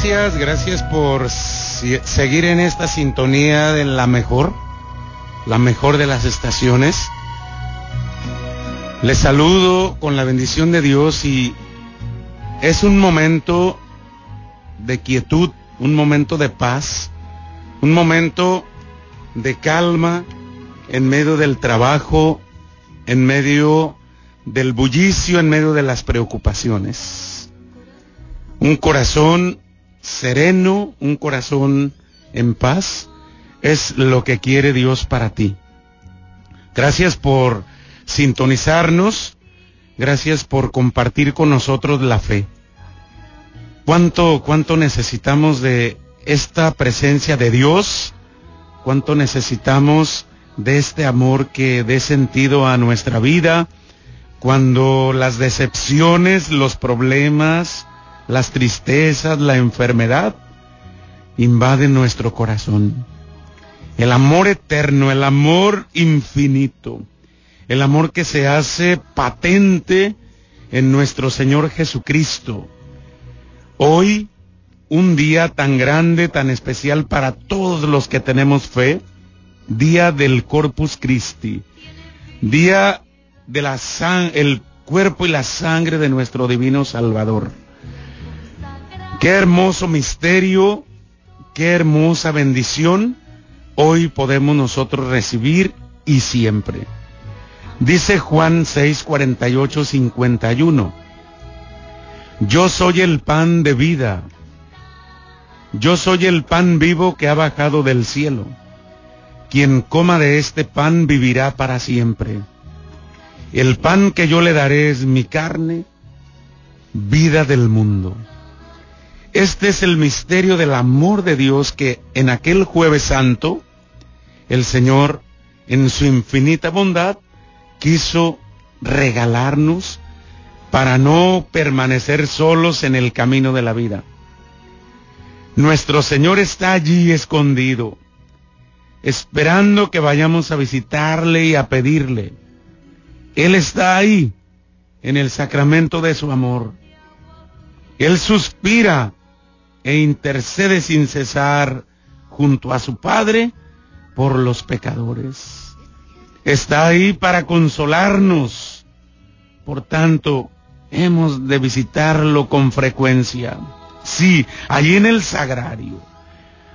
gracias, gracias por seguir en esta sintonía de la mejor, la mejor de las estaciones. Les saludo con la bendición de Dios y es un momento de quietud, un momento de paz, un momento de calma en medio del trabajo, en medio del bullicio, en medio de las preocupaciones. Un corazón sereno, un corazón en paz, es lo que quiere Dios para ti. Gracias por sintonizarnos, gracias por compartir con nosotros la fe. ¿Cuánto, cuánto necesitamos de esta presencia de Dios? ¿Cuánto necesitamos de este amor que dé sentido a nuestra vida? Cuando las decepciones, los problemas, las tristezas, la enfermedad invaden nuestro corazón. El amor eterno, el amor infinito, el amor que se hace patente en nuestro Señor Jesucristo. Hoy, un día tan grande, tan especial para todos los que tenemos fe, día del Corpus Christi, día de la el cuerpo y la sangre de nuestro divino Salvador. Qué hermoso misterio, qué hermosa bendición hoy podemos nosotros recibir y siempre. Dice Juan 6, 48, 51. Yo soy el pan de vida. Yo soy el pan vivo que ha bajado del cielo. Quien coma de este pan vivirá para siempre. El pan que yo le daré es mi carne, vida del mundo. Este es el misterio del amor de Dios que en aquel jueves santo el Señor en su infinita bondad quiso regalarnos para no permanecer solos en el camino de la vida. Nuestro Señor está allí escondido, esperando que vayamos a visitarle y a pedirle. Él está ahí en el sacramento de su amor. Él suspira e intercede sin cesar junto a su Padre por los pecadores. Está ahí para consolarnos. Por tanto, hemos de visitarlo con frecuencia. Sí, allí en el sagrario,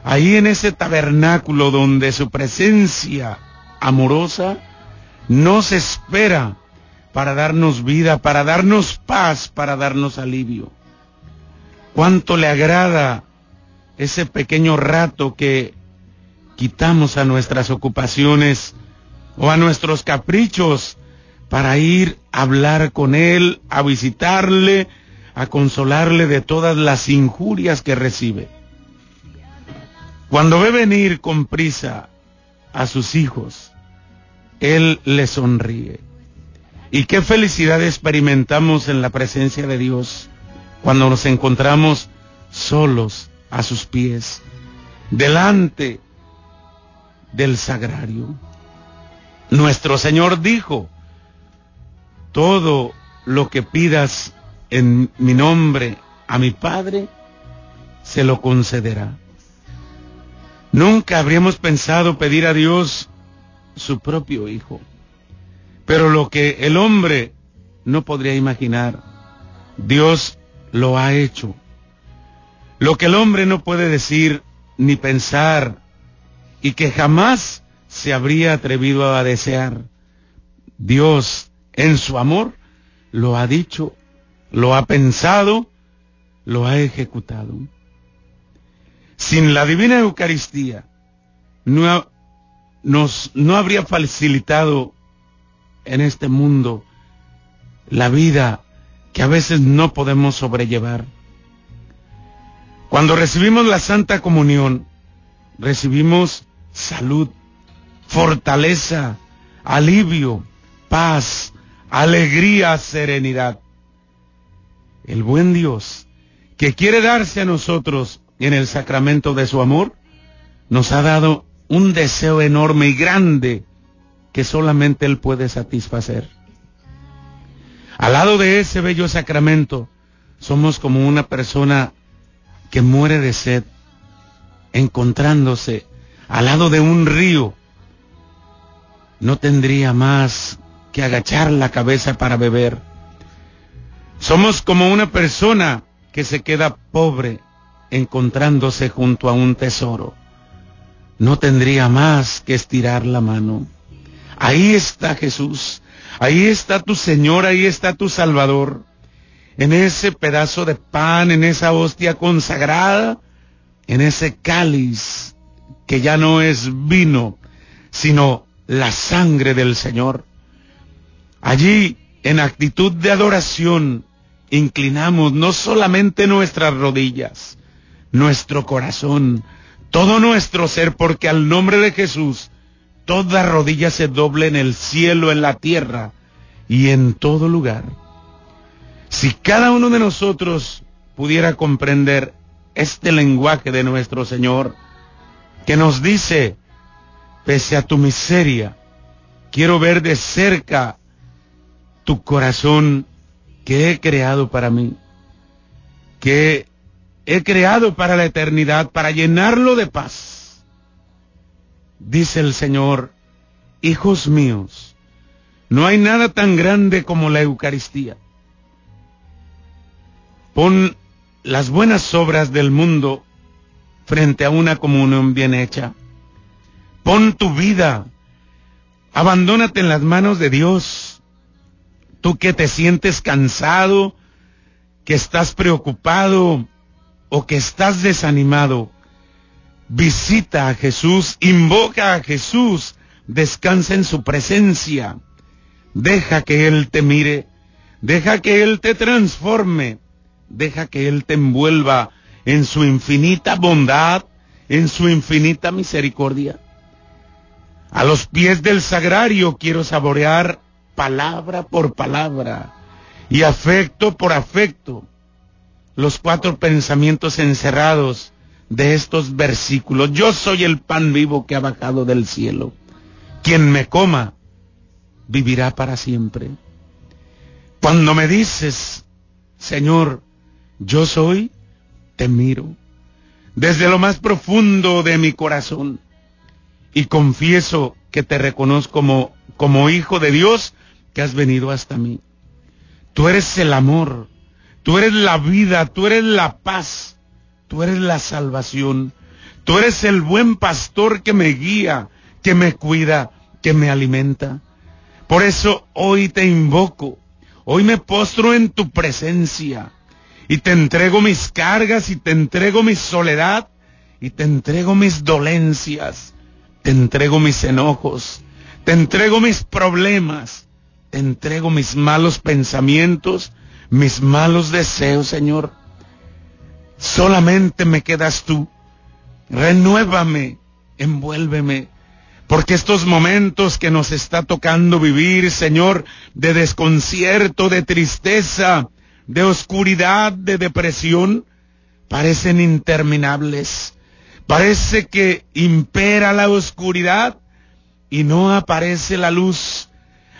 ahí en ese tabernáculo donde su presencia amorosa nos espera para darnos vida, para darnos paz, para darnos alivio cuánto le agrada ese pequeño rato que quitamos a nuestras ocupaciones o a nuestros caprichos para ir a hablar con Él, a visitarle, a consolarle de todas las injurias que recibe. Cuando ve venir con prisa a sus hijos, Él le sonríe. Y qué felicidad experimentamos en la presencia de Dios cuando nos encontramos solos a sus pies, delante del sagrario. Nuestro Señor dijo, todo lo que pidas en mi nombre a mi Padre, se lo concederá. Nunca habríamos pensado pedir a Dios su propio Hijo. Pero lo que el hombre no podría imaginar, Dios lo ha hecho. Lo que el hombre no puede decir ni pensar y que jamás se habría atrevido a desear, Dios en su amor lo ha dicho, lo ha pensado, lo ha ejecutado. Sin la divina Eucaristía no, nos, no habría facilitado en este mundo la vida que a veces no podemos sobrellevar. Cuando recibimos la Santa Comunión, recibimos salud, fortaleza, alivio, paz, alegría, serenidad. El buen Dios, que quiere darse a nosotros en el sacramento de su amor, nos ha dado un deseo enorme y grande que solamente Él puede satisfacer. Al lado de ese bello sacramento, somos como una persona que muere de sed, encontrándose al lado de un río, no tendría más que agachar la cabeza para beber. Somos como una persona que se queda pobre encontrándose junto a un tesoro. No tendría más que estirar la mano. Ahí está Jesús, ahí está tu Señor, ahí está tu Salvador. En ese pedazo de pan, en esa hostia consagrada, en ese cáliz que ya no es vino, sino la sangre del Señor. Allí, en actitud de adoración, inclinamos no solamente nuestras rodillas, nuestro corazón, todo nuestro ser, porque al nombre de Jesús, toda rodilla se doble en el cielo, en la tierra y en todo lugar. Si cada uno de nosotros pudiera comprender este lenguaje de nuestro Señor, que nos dice, pese a tu miseria, quiero ver de cerca tu corazón que he creado para mí, que he creado para la eternidad, para llenarlo de paz. Dice el Señor, hijos míos, no hay nada tan grande como la Eucaristía. Pon las buenas obras del mundo frente a una comunión bien hecha. Pon tu vida, abandónate en las manos de Dios. Tú que te sientes cansado, que estás preocupado o que estás desanimado, visita a Jesús, invoca a Jesús, descansa en su presencia. Deja que Él te mire, deja que Él te transforme, deja que Él te envuelva en su infinita bondad, en su infinita misericordia. A los pies del sagrario quiero saborear palabra por palabra y afecto por afecto los cuatro pensamientos encerrados de estos versículos. Yo soy el pan vivo que ha bajado del cielo. Quien me coma vivirá para siempre. Cuando me dices, Señor, yo soy, te miro desde lo más profundo de mi corazón y confieso que te reconozco como, como hijo de Dios que has venido hasta mí. Tú eres el amor, tú eres la vida, tú eres la paz, tú eres la salvación, tú eres el buen pastor que me guía, que me cuida, que me alimenta. Por eso hoy te invoco, hoy me postro en tu presencia y te entrego mis cargas y te entrego mi soledad y te entrego mis dolencias, te entrego mis enojos, te entrego mis problemas, te entrego mis malos pensamientos, mis malos deseos, Señor. Solamente me quedas tú. Renuévame, envuélveme, porque estos momentos que nos está tocando vivir, Señor, de desconcierto, de tristeza, de oscuridad, de depresión, parecen interminables. Parece que impera la oscuridad y no aparece la luz.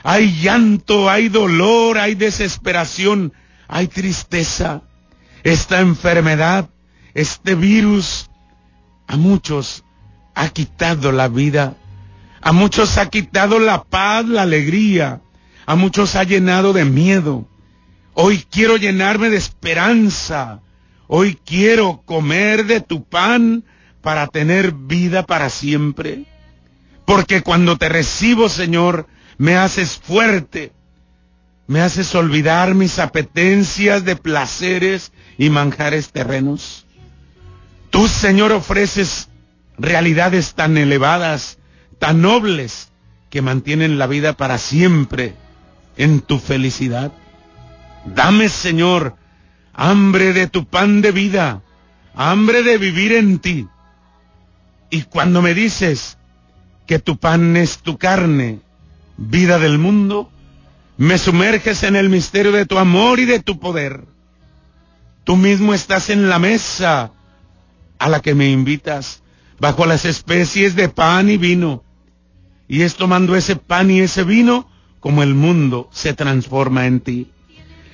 Hay llanto, hay dolor, hay desesperación, hay tristeza. Esta enfermedad, este virus, a muchos ha quitado la vida. A muchos ha quitado la paz, la alegría. A muchos ha llenado de miedo. Hoy quiero llenarme de esperanza. Hoy quiero comer de tu pan para tener vida para siempre. Porque cuando te recibo, Señor, me haces fuerte. Me haces olvidar mis apetencias de placeres y manjares terrenos. Tú, Señor, ofreces realidades tan elevadas, tan nobles, que mantienen la vida para siempre en tu felicidad. Dame, Señor, hambre de tu pan de vida, hambre de vivir en ti. Y cuando me dices que tu pan es tu carne, vida del mundo, me sumerges en el misterio de tu amor y de tu poder. Tú mismo estás en la mesa a la que me invitas, bajo las especies de pan y vino. Y es tomando ese pan y ese vino como el mundo se transforma en ti.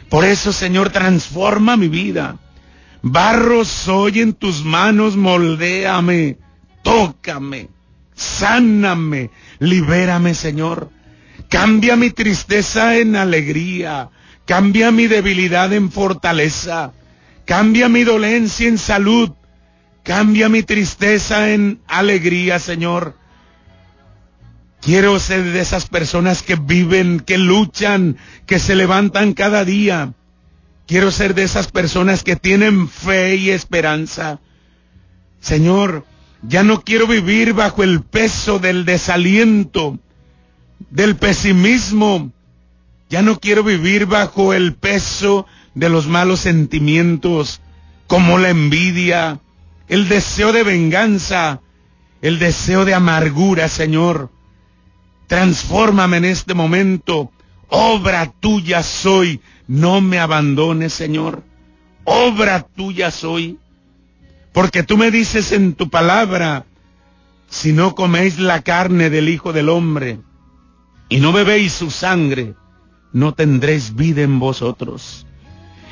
Por eso, Señor, transforma mi vida. Barro soy en tus manos, moldéame, tócame, sáname, libérame, Señor. Cambia mi tristeza en alegría, cambia mi debilidad en fortaleza, cambia mi dolencia en salud, cambia mi tristeza en alegría, Señor. Quiero ser de esas personas que viven, que luchan, que se levantan cada día. Quiero ser de esas personas que tienen fe y esperanza. Señor, ya no quiero vivir bajo el peso del desaliento, del pesimismo. Ya no quiero vivir bajo el peso de los malos sentimientos, como la envidia, el deseo de venganza, el deseo de amargura, Señor. Transfórmame en este momento. Obra tuya soy. No me abandones, Señor. Obra tuya soy. Porque tú me dices en tu palabra, si no coméis la carne del Hijo del Hombre y no bebéis su sangre, no tendréis vida en vosotros.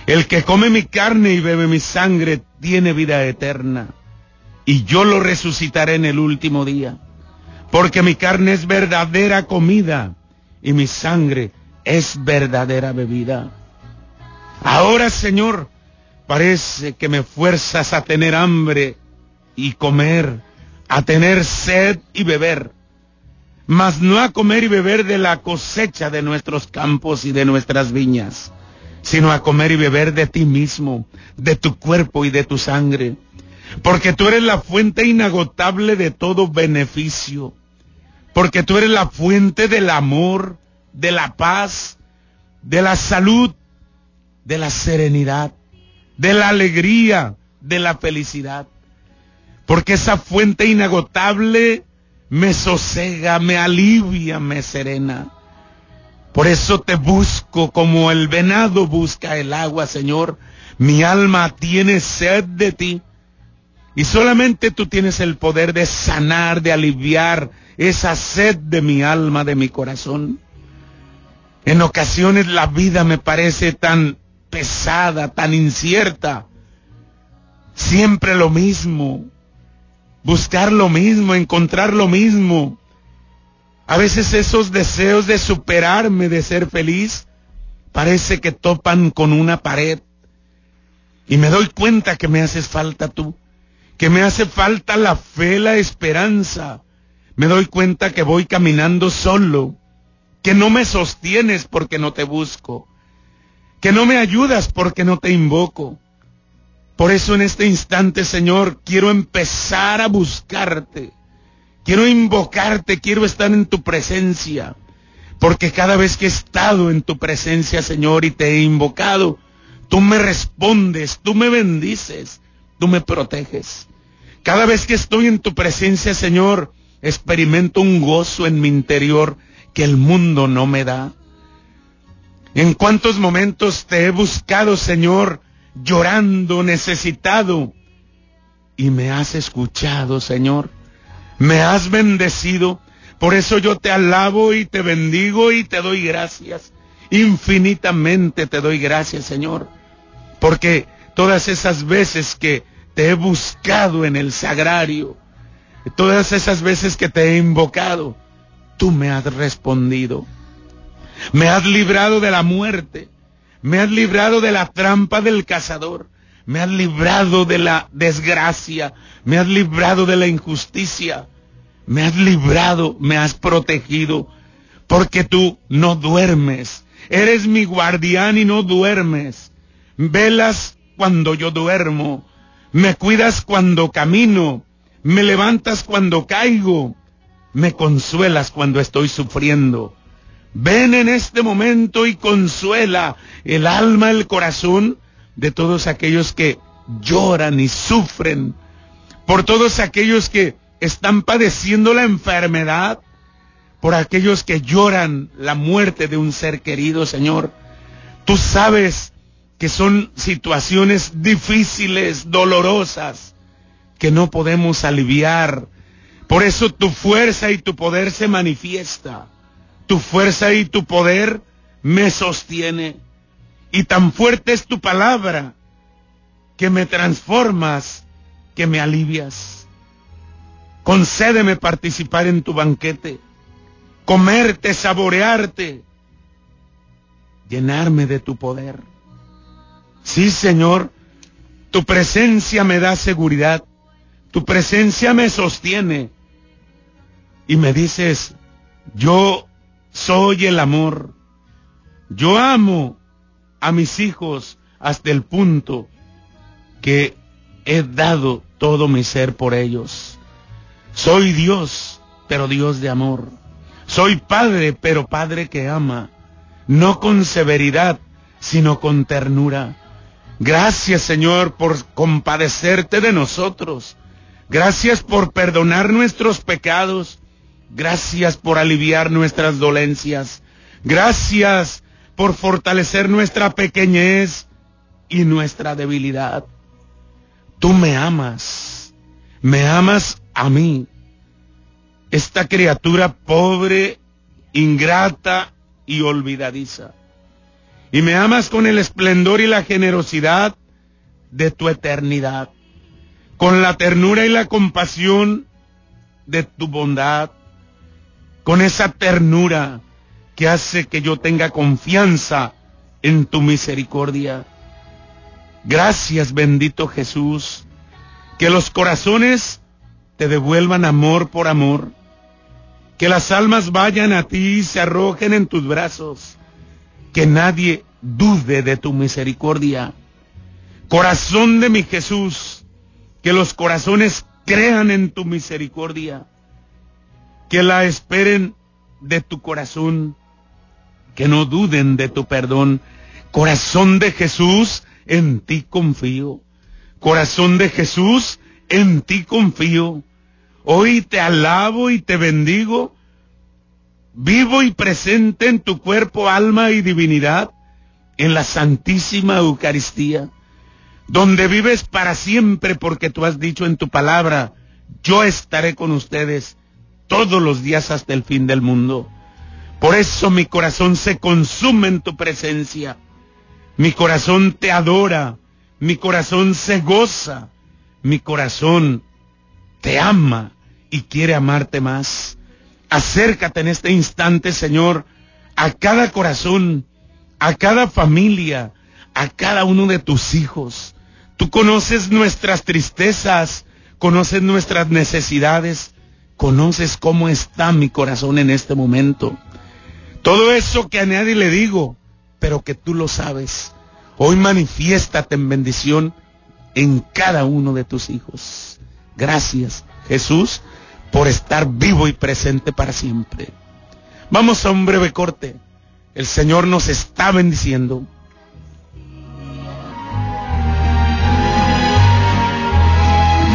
El que come mi carne y bebe mi sangre tiene vida eterna, y yo lo resucitaré en el último día porque mi carne es verdadera comida y mi sangre es verdadera bebida. Ahora, Señor, parece que me fuerzas a tener hambre y comer, a tener sed y beber, mas no a comer y beber de la cosecha de nuestros campos y de nuestras viñas, sino a comer y beber de ti mismo, de tu cuerpo y de tu sangre. Porque tú eres la fuente inagotable de todo beneficio, porque tú eres la fuente del amor, de la paz, de la salud, de la serenidad, de la alegría, de la felicidad, porque esa fuente inagotable me sosega, me alivia, me serena. Por eso te busco como el venado busca el agua, Señor. Mi alma tiene sed de ti. Y solamente tú tienes el poder de sanar, de aliviar esa sed de mi alma, de mi corazón. En ocasiones la vida me parece tan pesada, tan incierta. Siempre lo mismo. Buscar lo mismo, encontrar lo mismo. A veces esos deseos de superarme, de ser feliz, parece que topan con una pared. Y me doy cuenta que me haces falta tú que me hace falta la fe, la esperanza. Me doy cuenta que voy caminando solo, que no me sostienes porque no te busco, que no me ayudas porque no te invoco. Por eso en este instante, Señor, quiero empezar a buscarte. Quiero invocarte, quiero estar en tu presencia. Porque cada vez que he estado en tu presencia, Señor, y te he invocado, tú me respondes, tú me bendices, tú me proteges. Cada vez que estoy en tu presencia, Señor, experimento un gozo en mi interior que el mundo no me da. En cuántos momentos te he buscado, Señor, llorando, necesitado, y me has escuchado, Señor. Me has bendecido. Por eso yo te alabo y te bendigo y te doy gracias. Infinitamente te doy gracias, Señor. Porque todas esas veces que te he buscado en el sagrario, todas esas veces que te he invocado, tú me has respondido. Me has librado de la muerte, me has librado de la trampa del cazador, me has librado de la desgracia, me has librado de la injusticia, me has librado, me has protegido, porque tú no duermes, eres mi guardián y no duermes, velas cuando yo duermo, me cuidas cuando camino, me levantas cuando caigo, me consuelas cuando estoy sufriendo. Ven en este momento y consuela el alma, el corazón de todos aquellos que lloran y sufren, por todos aquellos que están padeciendo la enfermedad, por aquellos que lloran la muerte de un ser querido, Señor. Tú sabes que son situaciones difíciles, dolorosas, que no podemos aliviar. Por eso tu fuerza y tu poder se manifiesta. Tu fuerza y tu poder me sostiene. Y tan fuerte es tu palabra que me transformas, que me alivias. Concédeme participar en tu banquete, comerte, saborearte, llenarme de tu poder. Sí, Señor, tu presencia me da seguridad, tu presencia me sostiene y me dices, yo soy el amor, yo amo a mis hijos hasta el punto que he dado todo mi ser por ellos. Soy Dios, pero Dios de amor. Soy Padre, pero Padre que ama, no con severidad, sino con ternura. Gracias Señor por compadecerte de nosotros. Gracias por perdonar nuestros pecados. Gracias por aliviar nuestras dolencias. Gracias por fortalecer nuestra pequeñez y nuestra debilidad. Tú me amas. Me amas a mí. Esta criatura pobre, ingrata y olvidadiza y me amas con el esplendor y la generosidad de tu eternidad, con la ternura y la compasión de tu bondad, con esa ternura que hace que yo tenga confianza en tu misericordia. Gracias bendito Jesús, que los corazones te devuelvan amor por amor, que las almas vayan a ti y se arrojen en tus brazos que nadie dude de tu misericordia. Corazón de mi Jesús, que los corazones crean en tu misericordia, que la esperen de tu corazón, que no duden de tu perdón. Corazón de Jesús, en ti confío. Corazón de Jesús, en ti confío. Hoy te alabo y te bendigo vivo y presente en tu cuerpo, alma y divinidad, en la Santísima Eucaristía, donde vives para siempre porque tú has dicho en tu palabra, yo estaré con ustedes todos los días hasta el fin del mundo. Por eso mi corazón se consume en tu presencia. Mi corazón te adora. Mi corazón se goza. Mi corazón te ama y quiere amarte más. Acércate en este instante, Señor, a cada corazón, a cada familia, a cada uno de tus hijos. Tú conoces nuestras tristezas, conoces nuestras necesidades, conoces cómo está mi corazón en este momento. Todo eso que a nadie le digo, pero que tú lo sabes. Hoy manifiéstate en bendición en cada uno de tus hijos. Gracias, Jesús por estar vivo y presente para siempre. Vamos a un breve corte. El Señor nos está bendiciendo.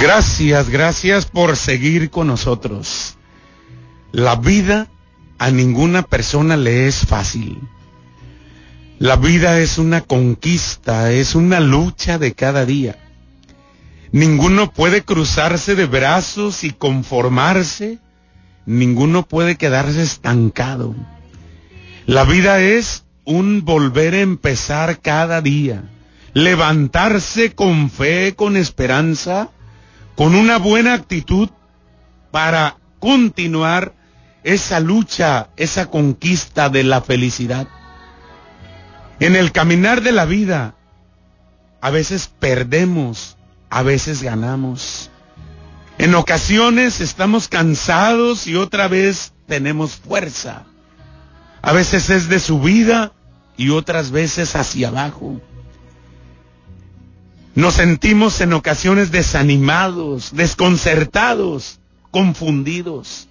Gracias, gracias por seguir con nosotros. La vida a ninguna persona le es fácil. La vida es una conquista, es una lucha de cada día. Ninguno puede cruzarse de brazos y conformarse. Ninguno puede quedarse estancado. La vida es un volver a empezar cada día. Levantarse con fe, con esperanza, con una buena actitud para continuar esa lucha, esa conquista de la felicidad. En el caminar de la vida, a veces perdemos a veces ganamos. En ocasiones estamos cansados y otra vez tenemos fuerza. A veces es de subida y otras veces hacia abajo. Nos sentimos en ocasiones desanimados, desconcertados, confundidos.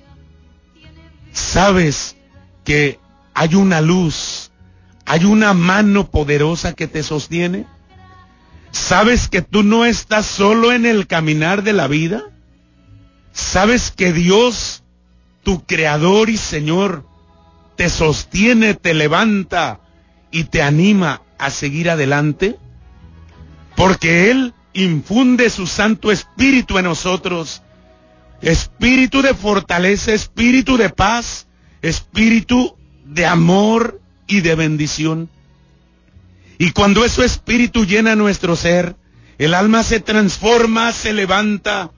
Sabes que hay una luz, hay una mano poderosa que te sostiene. ¿Sabes que tú no estás solo en el caminar de la vida? ¿Sabes que Dios, tu creador y Señor, te sostiene, te levanta y te anima a seguir adelante? Porque Él infunde su Santo Espíritu en nosotros. Espíritu de fortaleza, espíritu de paz, espíritu de amor y de bendición. Y cuando ese espíritu llena nuestro ser, El alma se transforma, se levanta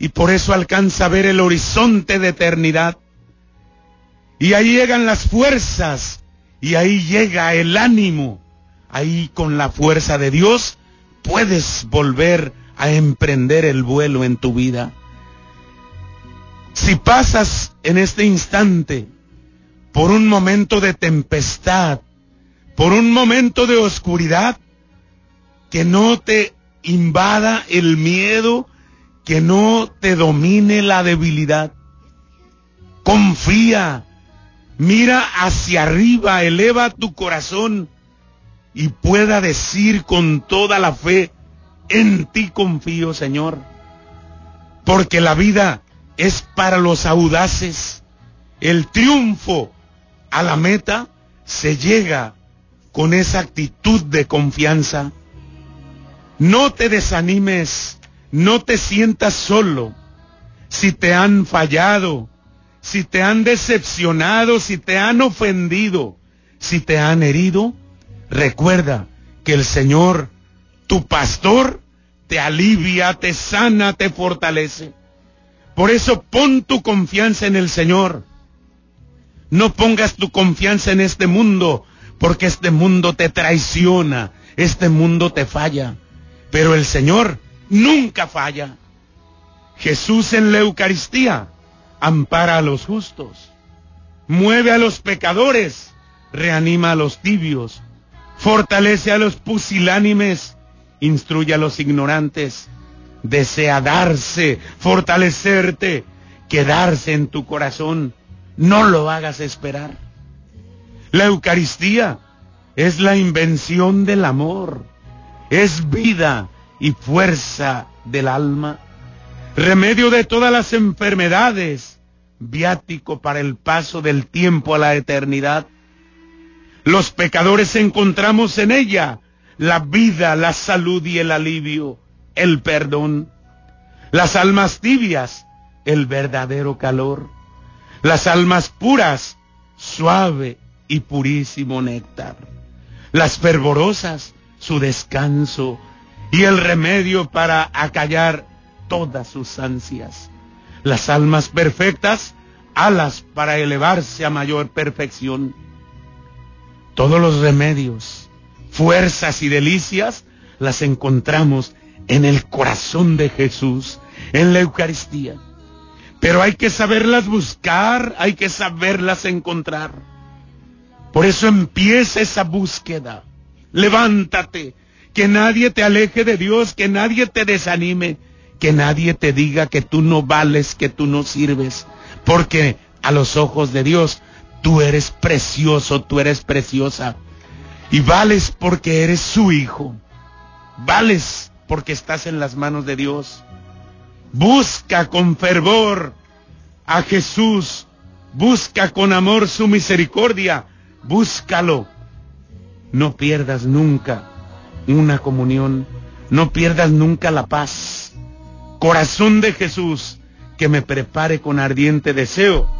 y por eso alcanza a ver el horizonte de eternidad. Y ahí llegan las fuerzas y ahí llega el ánimo. Ahí con la fuerza de Dios puedes volver a emprender el vuelo en tu vida. Si pasas en este instante por un momento de tempestad, por un momento de oscuridad, que no te invada el miedo, que no te domine la debilidad. Confía, mira hacia arriba, eleva tu corazón y pueda decir con toda la fe, en ti confío, Señor. Porque la vida es para los audaces. El triunfo a la meta se llega con esa actitud de confianza. No te desanimes, no te sientas solo. Si te han fallado, si te han decepcionado, si te han ofendido, si te han herido, recuerda que el Señor, tu pastor, te alivia, te sana, te fortalece. Por eso pon tu confianza en el Señor. No pongas tu confianza en este mundo, porque este mundo te traiciona, este mundo te falla. Pero el Señor nunca falla. Jesús en la Eucaristía ampara a los justos, mueve a los pecadores, reanima a los tibios, fortalece a los pusilánimes, instruye a los ignorantes, desea darse, fortalecerte, quedarse en tu corazón. No lo hagas esperar. La Eucaristía es la invención del amor, es vida y fuerza del alma, remedio de todas las enfermedades, viático para el paso del tiempo a la eternidad. Los pecadores encontramos en ella la vida, la salud y el alivio, el perdón. Las almas tibias, el verdadero calor. Las almas puras, suave y purísimo néctar. Las fervorosas, su descanso y el remedio para acallar todas sus ansias. Las almas perfectas, alas para elevarse a mayor perfección. Todos los remedios, fuerzas y delicias las encontramos en el corazón de Jesús, en la Eucaristía. Pero hay que saberlas buscar, hay que saberlas encontrar. Por eso empieza esa búsqueda. Levántate, que nadie te aleje de Dios, que nadie te desanime, que nadie te diga que tú no vales, que tú no sirves, porque a los ojos de Dios tú eres precioso, tú eres preciosa, y vales porque eres su hijo, vales porque estás en las manos de Dios. Busca con fervor a Jesús, busca con amor su misericordia, búscalo. No pierdas nunca una comunión, no pierdas nunca la paz. Corazón de Jesús, que me prepare con ardiente deseo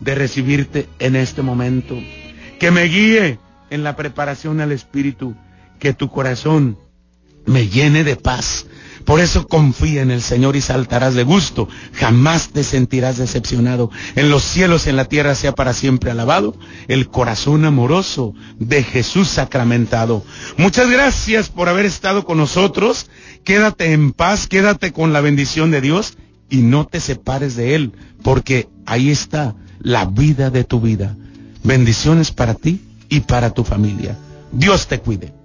de recibirte en este momento. Que me guíe en la preparación al Espíritu. Que tu corazón me llene de paz. Por eso confía en el Señor y saltarás de gusto. Jamás te sentirás decepcionado. En los cielos, en la tierra sea para siempre alabado el corazón amoroso de Jesús sacramentado. Muchas gracias por haber estado con nosotros. Quédate en paz, quédate con la bendición de Dios y no te separes de Él, porque ahí está la vida de tu vida. Bendiciones para ti y para tu familia. Dios te cuide.